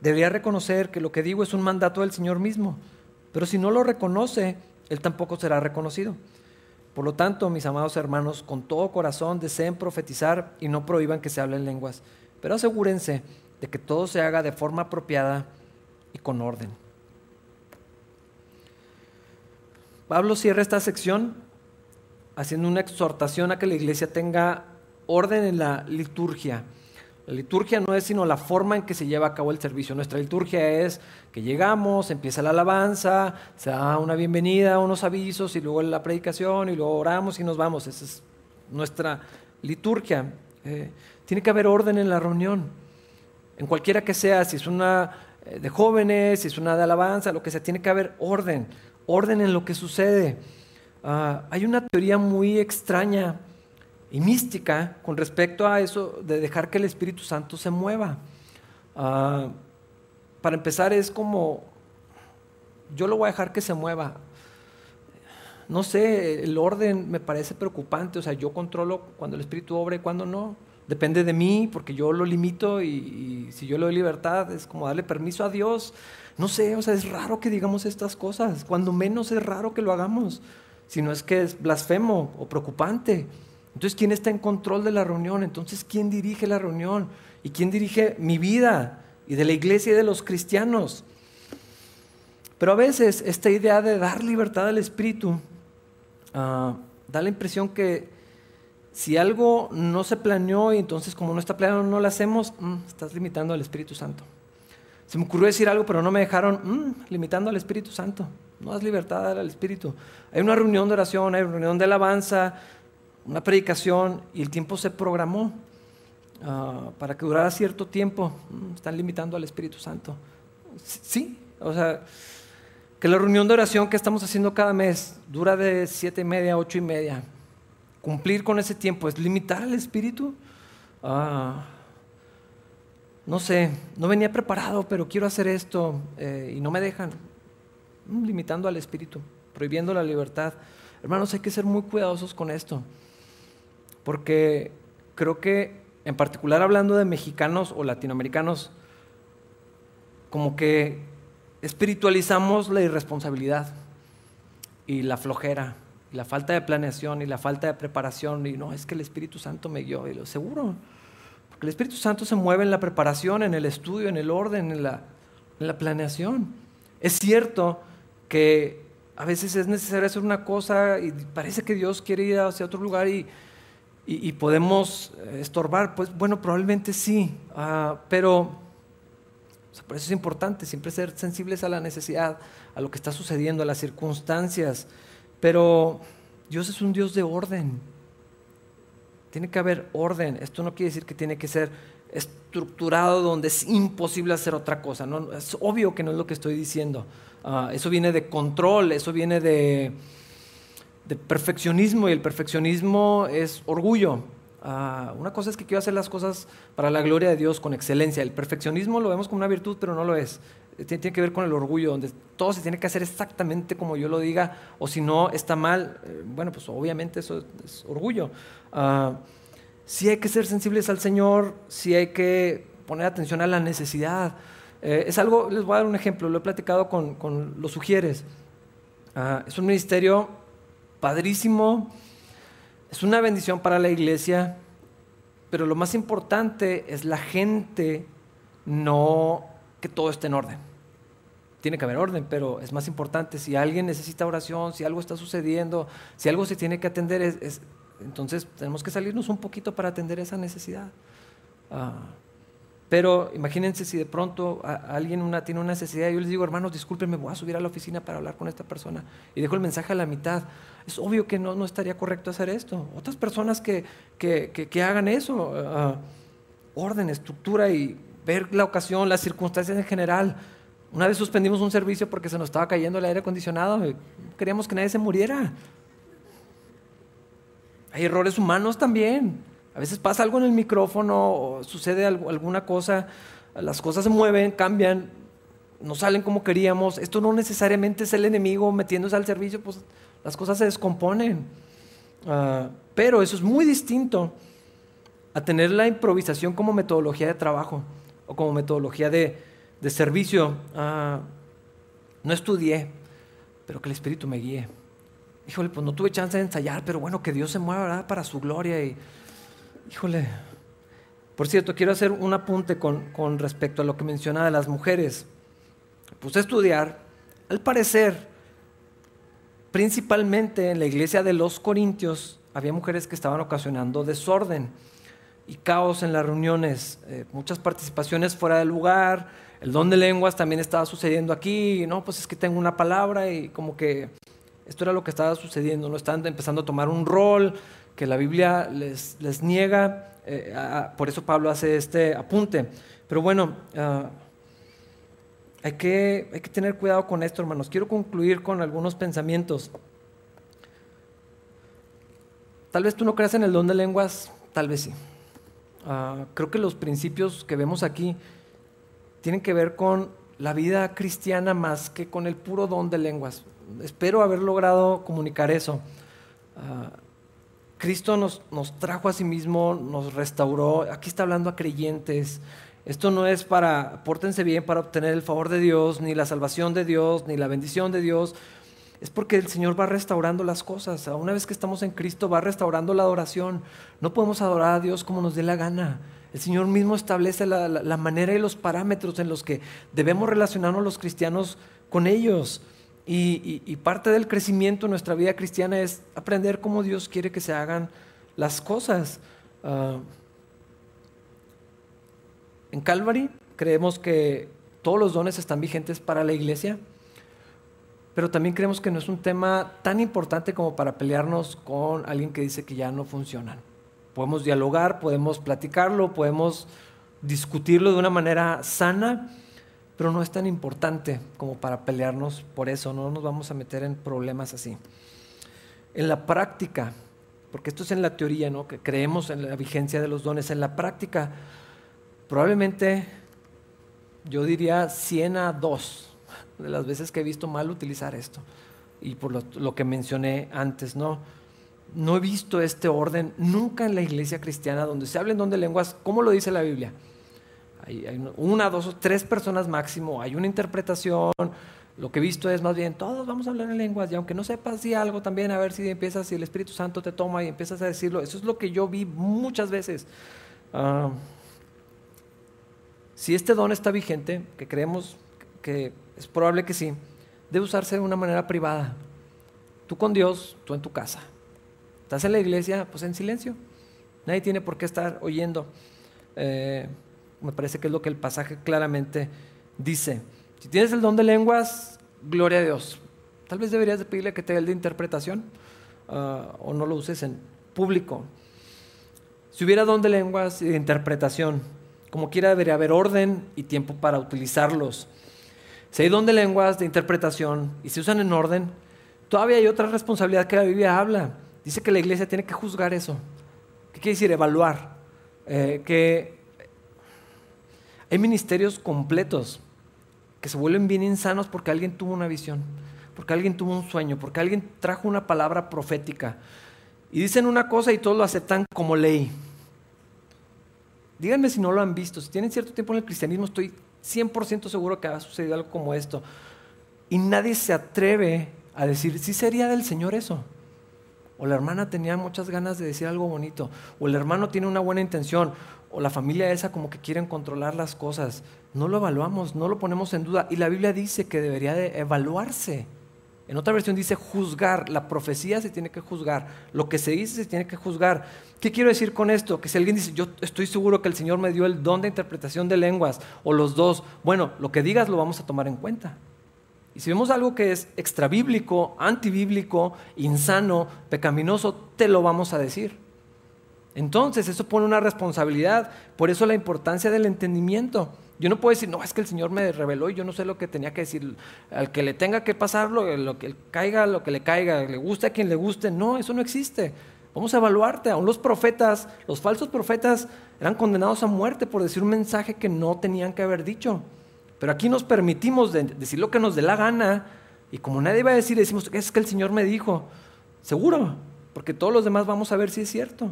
debería reconocer que lo que digo es un mandato del Señor mismo. Pero si no lo reconoce, él tampoco será reconocido. Por lo tanto, mis amados hermanos, con todo corazón deseen profetizar y no prohíban que se hablen lenguas, pero asegúrense de que todo se haga de forma apropiada y con orden. Pablo cierra esta sección haciendo una exhortación a que la iglesia tenga orden en la liturgia. La liturgia no es sino la forma en que se lleva a cabo el servicio. Nuestra liturgia es que llegamos, empieza la alabanza, se da una bienvenida, unos avisos y luego la predicación y luego oramos y nos vamos. Esa es nuestra liturgia. Eh, tiene que haber orden en la reunión, en cualquiera que sea, si es una eh, de jóvenes, si es una de alabanza, lo que sea, tiene que haber orden orden en lo que sucede. Ah, hay una teoría muy extraña y mística con respecto a eso de dejar que el Espíritu Santo se mueva. Ah, para empezar es como, yo lo voy a dejar que se mueva. No sé, el orden me parece preocupante, o sea, yo controlo cuando el Espíritu obra y cuando no. Depende de mí, porque yo lo limito y, y si yo le doy libertad es como darle permiso a Dios no sé, o sea, es raro que digamos estas cosas, cuando menos es raro que lo hagamos, si no es que es blasfemo o preocupante. Entonces, ¿quién está en control de la reunión? Entonces, ¿quién dirige la reunión? ¿Y quién dirige mi vida y de la iglesia y de los cristianos? Pero a veces esta idea de dar libertad al Espíritu ah, da la impresión que si algo no se planeó y entonces como no está planeado no lo hacemos, mm, estás limitando al Espíritu Santo. Se me ocurrió decir algo, pero no me dejaron, mm, limitando al Espíritu Santo. No das libertad al Espíritu. Hay una reunión de oración, hay una reunión de alabanza, una predicación, y el tiempo se programó ah, para que durara cierto tiempo. Mm, están limitando al Espíritu Santo. Sí, o sea, que la reunión de oración que estamos haciendo cada mes dura de siete y media a ocho y media. Cumplir con ese tiempo es limitar al Espíritu. Ah, no sé, no venía preparado, pero quiero hacer esto eh, y no me dejan, mm, limitando al espíritu, prohibiendo la libertad. Hermanos, hay que ser muy cuidadosos con esto, porque creo que, en particular hablando de mexicanos o latinoamericanos, como que espiritualizamos la irresponsabilidad y la flojera, y la falta de planeación y la falta de preparación, y no, es que el Espíritu Santo me guió, y lo seguro el Espíritu Santo se mueve en la preparación, en el estudio, en el orden, en la, planeación. Es cierto que a veces es necesario hacer una cosa y parece que Dios quiere ir hacia otro lugar y, podemos eh, estorbar. Pues bueno, probablemente sí, ah, pero por eso es importante siempre ser sensibles a la necesidad, a lo que está sucediendo, a las circunstancias. Pero Dios es un Dios de orden. Tiene que haber orden. Esto no quiere decir que tiene que ser estructurado donde es imposible hacer otra cosa. ¿no? Es obvio que no es lo que estoy diciendo. Ah, eso viene de control, eso viene de, de, perfeccionismo y el perfeccionismo es orgullo. Ah, una cosa es que quiero hacer las cosas para la gloria de Dios con excelencia. El perfeccionismo lo vemos como una virtud, pero no lo es. Tiene, que ver con el orgullo, donde todo se tiene que hacer exactamente como yo lo diga, o si no está mal, eh, bueno, pues obviamente eso es, orgullo. Uh, sí hay que ser sensibles al Señor, sí hay que poner atención a la necesidad. Eh, es algo, les voy a dar un ejemplo, lo he platicado con, los sugieres. Ah, es un ministerio padrísimo, es una bendición para la iglesia, pero lo más importante es la gente, no que todo esté en orden. Tiene que haber orden, pero es más importante si alguien necesita oración, si algo está sucediendo, si algo se tiene que atender, es, entonces tenemos que salirnos un poquito para atender esa necesidad. Ah, pero imagínense si de pronto alguien tiene una necesidad y yo les digo, hermanos, discúlpenme, voy a subir a la oficina para hablar con esta persona y dejo el mensaje a la mitad. Es obvio que no, no estaría correcto hacer esto. Otras personas que, que, que, hagan eso, uh, orden, estructura y ver la ocasión, las circunstancias en general. Una vez suspendimos un servicio porque se nos estaba cayendo el aire acondicionado. Queríamos que nadie se muriera. Hay errores humanos también. A veces pasa algo en el micrófono o sucede alguna cosa, las cosas se mueven, cambian, no salen como queríamos. Esto no necesariamente es el enemigo metiéndose al servicio, pues las cosas se descomponen. Ah, pero eso es muy distinto a tener la improvisación como metodología de trabajo o como metodología de, servicio. Ah, no estudié, pero que el Espíritu me guíe. Híjole, pues no tuve chance de ensayar, pero bueno, que Dios se mueva para su gloria y Híjole. Por cierto, quiero hacer un apunte con, respecto a lo que menciona de las mujeres. puse a estudiar. Al parecer, principalmente en la iglesia de los Corintios, había mujeres que estaban ocasionando desorden y caos en las reuniones, eh, muchas participaciones fuera del lugar, el don de lenguas también estaba sucediendo aquí, no, pues es que tengo una palabra y como que esto era lo que estaba sucediendo, no estaban empezando a tomar un rol, que la Biblia les, les niega, eh, por eso Pablo hace este apunte. Pero bueno, ah, hay, que, hay que tener cuidado con esto, hermanos. Quiero concluir con algunos pensamientos. Tal vez tú no creas en el don de lenguas, tal vez sí. Ah, creo que los principios que vemos aquí tienen que ver con la vida cristiana más que con el puro don de lenguas. Espero haber logrado comunicar eso. Ah, Cristo nos, nos trajo a sí mismo, nos restauró. Aquí está hablando a creyentes. Esto no es para, pórtense bien para obtener el favor de Dios, ni la salvación de Dios, ni la bendición de Dios. Es porque el Señor va restaurando las cosas. Una vez que estamos en Cristo, va restaurando la adoración. No podemos adorar a Dios como nos dé la gana. El Señor mismo establece la, la manera y los parámetros en los que debemos relacionarnos los cristianos con ellos. Y, parte del crecimiento en nuestra vida cristiana es aprender cómo Dios quiere que se hagan las cosas. Ah, en Calvary creemos que todos los dones están vigentes para la iglesia, pero también creemos que no es un tema tan importante como para pelearnos con alguien que dice que ya no funcionan. Podemos dialogar, podemos platicarlo, podemos discutirlo de una manera sana pero no es tan importante como para pelearnos por eso, no nos vamos a meter en problemas así. En la práctica, porque esto es en la teoría, ¿no? que creemos en la vigencia de los dones, en la práctica, probablemente yo diría 100 a 2 de las veces que he visto mal utilizar esto, y por lo, que mencioné antes, ¿no? No he visto este orden nunca en la iglesia cristiana donde se hablen don de lenguas, ¿cómo lo dice la Biblia? Hay, una, dos o tres personas máximo, hay una interpretación. Lo que he visto es más bien, todos vamos a hablar en lenguas y aunque no sepas si algo también, a ver si empiezas, si el Espíritu Santo te toma y empiezas a decirlo. Eso es lo que yo vi muchas veces. Ah, si este don está vigente, que creemos que es probable que sí, debe usarse de una manera privada. Tú con Dios, tú en tu casa. Estás en la iglesia, pues en silencio. Nadie tiene por qué estar oyendo. Eh, me parece que es lo que el pasaje claramente dice. Si tienes el don de lenguas, gloria a Dios. Tal vez deberías de pedirle que te dé el de interpretación ah, o no lo uses en público. Si hubiera don de lenguas y de interpretación, como quiera debería haber orden y tiempo para utilizarlos. si hay don de lenguas, de interpretación, y se usan en orden, todavía hay otra responsabilidad que la Biblia habla. Dice que la iglesia tiene que juzgar eso. ¿Qué quiere decir? Evaluar. Eh, que hay ministerios completos que se vuelven bien insanos porque alguien tuvo una visión, porque alguien tuvo un sueño, porque alguien trajo una palabra profética. Y dicen una cosa y todos lo aceptan como ley. Díganme si no lo han visto. Si tienen cierto tiempo en el cristianismo, estoy 100% seguro que ha sucedido algo como esto. Y nadie se atreve a decir, sí sería del Señor eso. O la hermana tenía muchas ganas de decir algo bonito. O el hermano tiene una buena intención. O la familia esa como que quieren controlar las cosas. No lo evaluamos, no lo ponemos en duda. Y la Biblia dice que debería de evaluarse. En otra versión dice juzgar. La profecía se tiene que juzgar. Lo que se dice se tiene que juzgar. ¿Qué quiero decir con esto? Que si alguien dice, yo estoy seguro que el Señor me dio el don de interpretación de lenguas, o los dos, bueno, lo que digas lo vamos a tomar en cuenta. Y si vemos algo que es extrabíblico, antibíblico, insano, pecaminoso, te lo vamos a decir. Entonces, eso pone una responsabilidad. Por eso la importancia del entendimiento. Yo no puedo decir, no, es que el Señor me reveló y yo no sé lo que tenía que decir. Al que le tenga que pasar, lo, lo que caiga, lo que le caiga, le guste a quien le guste. No, eso no existe. Vamos a evaluarte. Aún los profetas, los falsos profetas, eran condenados a muerte por decir un mensaje que no tenían que haber dicho. Pero aquí nos permitimos decir lo que nos dé la gana. Y como nadie va a decir, decimos, es que el Señor me dijo. Seguro, porque todos los demás vamos a ver si es cierto.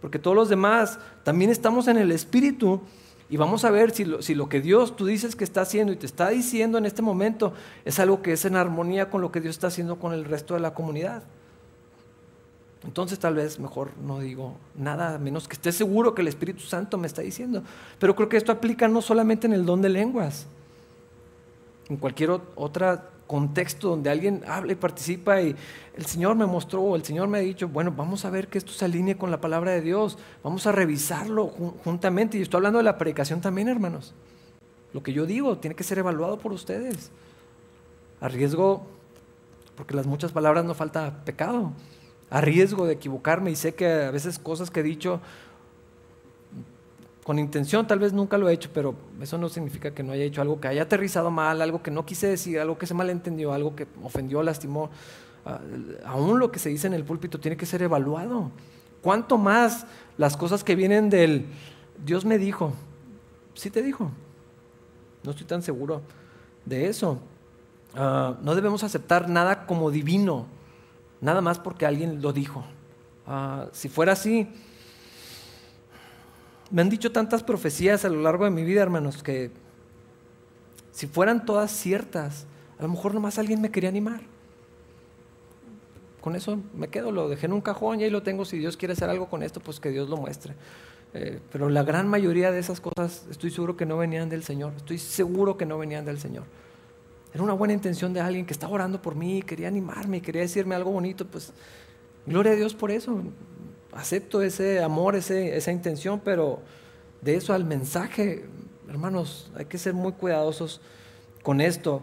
Porque todos los demás también estamos en el Espíritu y vamos a ver si lo, que Dios tú dices que está haciendo y te está diciendo en este momento es algo que es en armonía con lo que Dios está haciendo con el resto de la comunidad. Entonces tal vez mejor no digo nada, menos que esté seguro que el Espíritu Santo me está diciendo. Pero creo que esto aplica no solamente en el don de lenguas, en cualquier otra contexto donde alguien habla y participa y el Señor me mostró, el Señor me ha dicho, bueno, vamos a ver que esto se alinee con la palabra de Dios, vamos a revisarlo juntamente. Y estoy hablando de la predicación también, hermanos. Lo que yo digo tiene que ser evaluado por ustedes. A riesgo, porque las muchas palabras no falta pecado, a riesgo de equivocarme y sé que a veces cosas que he dicho con intención tal vez nunca lo he hecho, pero eso no significa que no haya hecho algo que haya aterrizado mal, algo que no quise decir, algo que se malentendió, algo que ofendió, lastimó. Ah, aún lo que se dice en el púlpito tiene que ser evaluado. ¿Cuánto más las cosas que vienen del Dios me dijo? Sí te dijo. No estoy tan seguro de eso. Ah, no debemos aceptar nada como divino, nada más porque alguien lo dijo. Ah, si fuera así, me han dicho tantas profecías a lo largo de mi vida, hermanos, que si fueran todas ciertas, a lo mejor nomás alguien me quería animar. Con eso me quedo, lo dejé en un cajón y ahí lo tengo. Si Dios quiere hacer algo con esto, pues que Dios lo muestre. Eh, pero la gran mayoría de esas cosas estoy seguro que no venían del Señor. Estoy seguro que no venían del Señor. Era una buena intención de alguien que estaba orando por mí, quería animarme, quería decirme algo bonito. Pues gloria a Dios por eso acepto ese amor, esa intención, pero de eso al mensaje, hermanos, hay que ser muy cuidadosos con esto.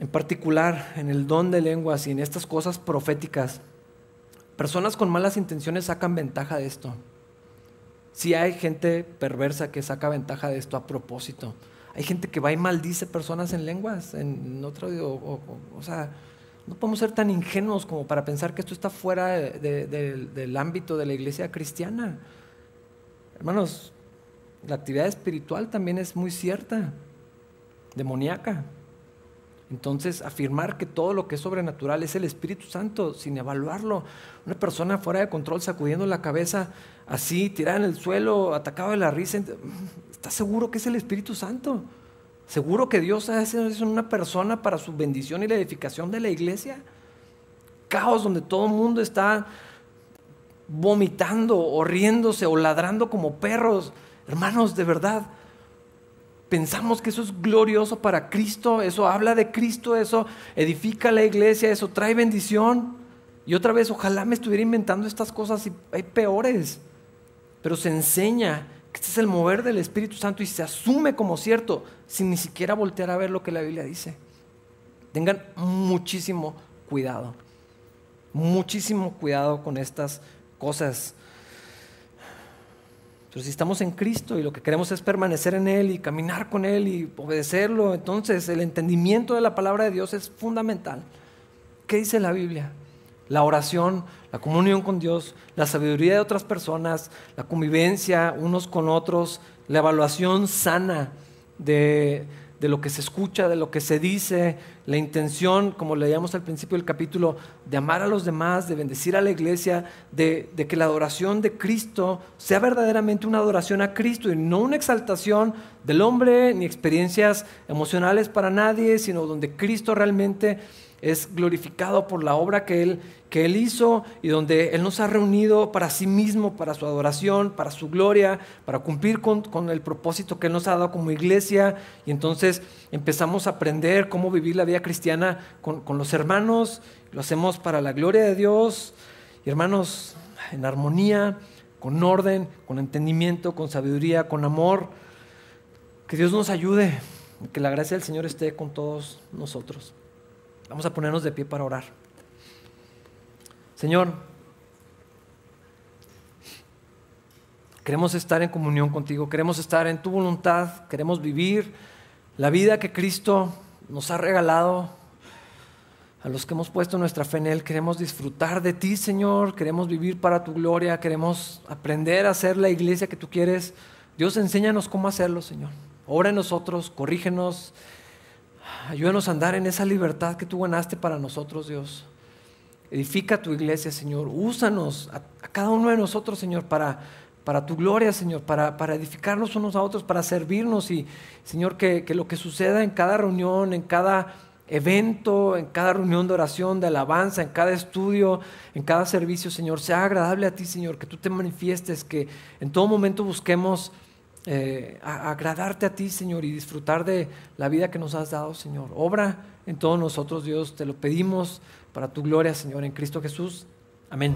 En particular, en el don de lenguas y en estas cosas proféticas, personas con malas intenciones sacan ventaja de esto. Si hay gente perversa que saca ventaja de esto a propósito. Hay gente que va y maldice personas en lenguas, en otro, o, o sea, no podemos ser tan ingenuos como para pensar que esto está fuera del ámbito de la iglesia cristiana. Hermanos, la actividad espiritual también es muy cierta, demoníaca. Entonces, afirmar que todo lo que es sobrenatural es el Espíritu Santo sin evaluarlo. Una persona fuera de control sacudiendo la cabeza así, tirada en el suelo, atacado de la risa, ¿está seguro que es el Espíritu Santo? ¿Seguro que Dios hace una persona para su bendición y la edificación de la iglesia? Caos donde todo el mundo está vomitando o riéndose o ladrando como perros. Hermanos, de verdad, pensamos que eso es glorioso para Cristo, eso habla de Cristo, eso edifica la iglesia, eso trae bendición. Y otra vez, ojalá me estuviera inventando estas cosas y hay peores, pero se enseña este es el mover del Espíritu Santo y se asume como cierto sin ni siquiera voltear a ver lo que la Biblia dice. Tengan muchísimo cuidado, muchísimo cuidado con estas cosas. Pero si estamos en Cristo y lo que queremos es permanecer en Él y caminar con Él y obedecerlo, entonces el entendimiento de la palabra de Dios es fundamental. ¿Qué dice la Biblia? La oración, la comunión con Dios, la sabiduría de otras personas, la convivencia unos con otros, la evaluación sana de, de lo que se escucha, de lo que se dice, la intención, como leíamos al principio del capítulo, de amar a los demás, de bendecir a la iglesia, de, que la adoración de Cristo sea verdaderamente una adoración a Cristo y no una exaltación del hombre ni experiencias emocionales para nadie, sino donde Cristo realmente es glorificado por la obra que Él, que él hizo y donde Él nos ha reunido para sí mismo, para su adoración, para su gloria, para cumplir con, el propósito que Él nos ha dado como iglesia. Y entonces empezamos a aprender cómo vivir la vida cristiana con, con los hermanos, lo hacemos para la gloria de Dios. Y hermanos, en armonía, con orden, con entendimiento, con sabiduría, con amor. Que Dios nos ayude, que la gracia del Señor esté con todos nosotros. Vamos a ponernos de pie para orar. Señor, queremos estar en comunión contigo, queremos estar en tu voluntad, queremos vivir la vida que Cristo nos ha regalado. A los que hemos puesto nuestra fe en Él, queremos disfrutar de ti, Señor, queremos vivir para tu gloria, queremos aprender a ser la iglesia que tú quieres. Dios, enséñanos cómo hacerlo, Señor. Ora en nosotros, corrígenos, Ayúdanos a andar en esa libertad que tú ganaste para nosotros, Dios. Edifica tu iglesia, Señor. Úsanos a, cada uno de nosotros, Señor, para, para tu gloria, Señor, para, para, edificarnos unos a otros, para servirnos y, Señor, que, que lo que suceda en cada reunión, en cada evento, en cada reunión de oración, de alabanza, en cada estudio, en cada servicio, Señor, sea agradable a ti, Señor, que tú te manifiestes, que en todo momento busquemos eh, agradarte a ti, Señor, y disfrutar de la vida que nos has dado, Señor. Obra en todos nosotros, Dios, te lo pedimos para tu gloria, Señor, en Cristo Jesús. Amén.